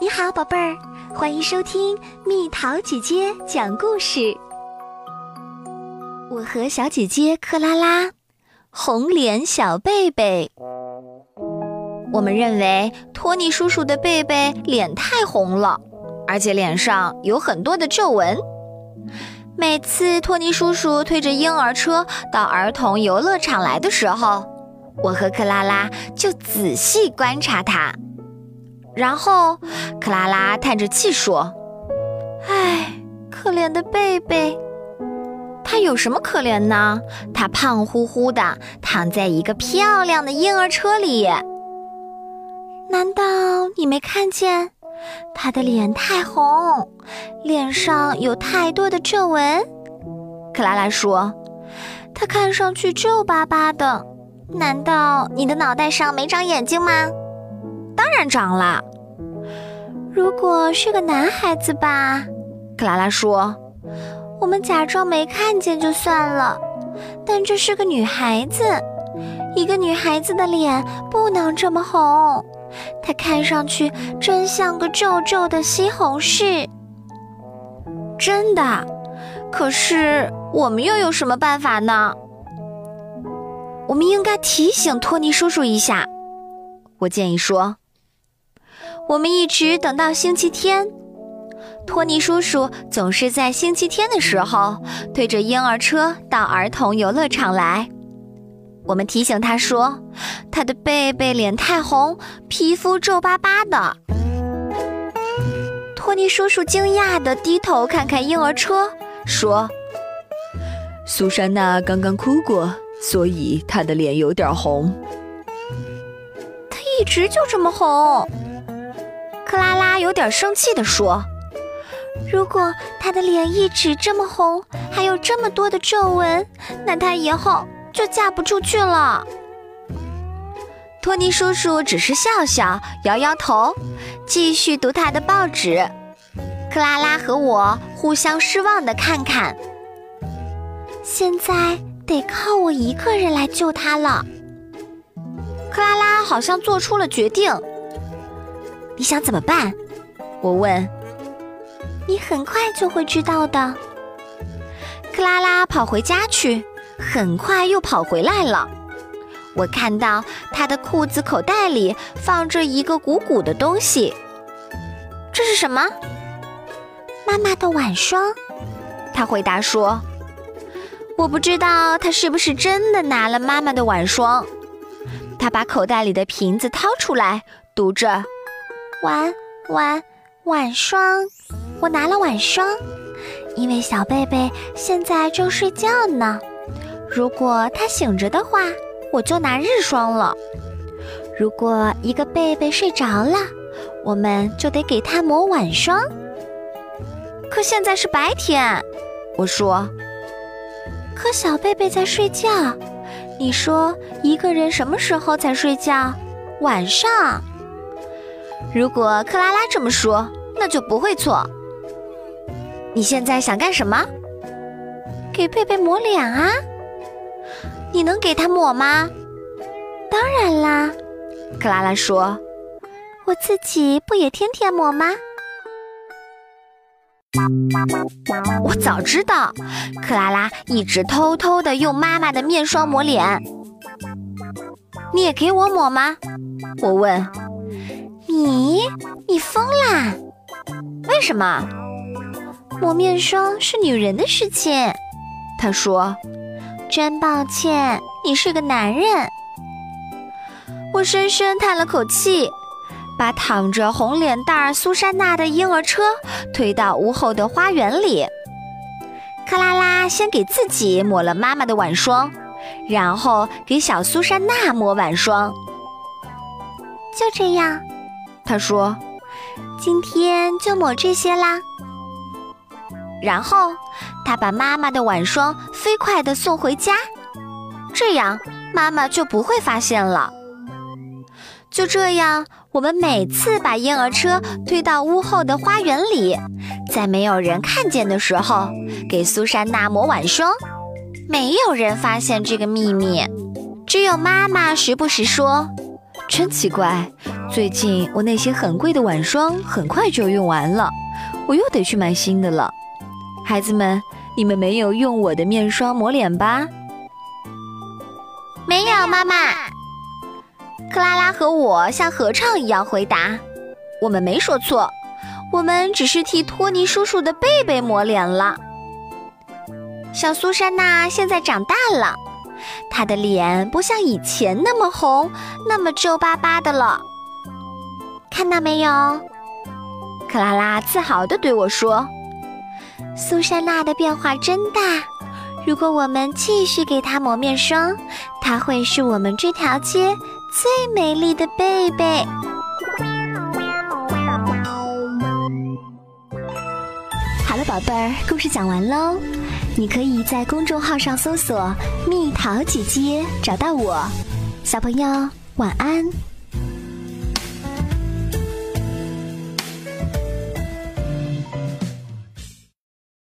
你好，宝贝儿，欢迎收听蜜桃姐姐讲故事。我和小姐姐克拉拉，红脸小贝贝。我们认为托尼叔叔的贝贝脸太红了，而且脸上有很多的皱纹。每次托尼叔叔推着婴儿车到儿童游乐场来的时候，我和克拉拉就仔细观察他。然后，克拉拉叹着气说：“唉，可怜的贝贝，他有什么可怜呢？他胖乎乎的，躺在一个漂亮的婴儿车里。难道你没看见他的脸太红，脸上有太多的皱纹？”克拉拉说：“他看上去皱巴巴的。难道你的脑袋上没长眼睛吗？”当然长了。如果是个男孩子吧，克拉拉说：“我们假装没看见就算了。但这是个女孩子，一个女孩子的脸不能这么红，她看上去真像个皱皱的西红柿。真的？可是我们又有什么办法呢？我们应该提醒托尼叔叔一下。”我建议说。我们一直等到星期天，托尼叔叔总是在星期天的时候推着婴儿车到儿童游乐场来。我们提醒他说，他的贝贝脸太红，皮肤皱巴巴的。托尼叔叔惊讶地低头看看婴儿车，说：“苏珊娜刚刚哭过，所以她的脸有点红。她一直就这么红。”克拉拉有点生气地说：“如果她的脸一直这么红，还有这么多的皱纹，那她以后就嫁不出去了。”托尼叔叔只是笑笑，摇摇头，继续读他的报纸。克拉拉和我互相失望地看看。现在得靠我一个人来救他了。克拉拉好像做出了决定。你想怎么办？我问。你很快就会知道的。克拉拉跑回家去，很快又跑回来了。我看到她的裤子口袋里放着一个鼓鼓的东西。这是什么？妈妈的晚霜。她回答说：“我不知道她是不是真的拿了妈妈的晚霜。”她把口袋里的瓶子掏出来，读着。晚晚晚霜，我拿了晚霜，因为小贝贝现在正睡觉呢。如果他醒着的话，我就拿日霜了。如果一个贝贝睡着了，我们就得给他抹晚霜。可现在是白天，我说。可小贝贝在睡觉。你说一个人什么时候才睡觉？晚上。如果克拉拉这么说，那就不会错。你现在想干什么？给贝贝抹脸啊？你能给他抹吗？当然啦，克拉拉说。我自己不也天天抹吗？我早知道，克拉拉一直偷偷的用妈妈的面霜抹脸。你也给我抹吗？我问。你你疯啦？为什么？抹面霜是女人的事情。他说：“真抱歉，你是个男人。”我深深叹了口气，把躺着红脸蛋儿苏珊娜的婴儿车推到屋后的花园里。克拉拉先给自己抹了妈妈的晚霜，然后给小苏珊娜抹晚霜。就这样。他说：“今天就抹这些啦。”然后他把妈妈的晚霜飞快地送回家，这样妈妈就不会发现了。就这样，我们每次把婴儿车推到屋后的花园里，在没有人看见的时候，给苏珊娜抹晚霜。没有人发现这个秘密，只有妈妈时不时说。真奇怪，最近我那些很贵的晚霜很快就用完了，我又得去买新的了。孩子们，你们没有用我的面霜抹脸吧？没有，妈妈。克拉拉和我像合唱一样回答：“我们没说错，我们只是替托尼叔叔的贝贝抹脸了。”小苏珊娜现在长大了。她的脸不像以前那么红，那么皱巴巴的了。看到没有？克拉拉自豪地对我说：“苏珊娜的变化真大。如果我们继续给她抹面霜，她会是我们这条街最美丽的贝贝。”好了，宝贝儿，故事讲完喽。你可以在公众号上搜索“蜜桃姐姐”，找到我。小朋友，晚安。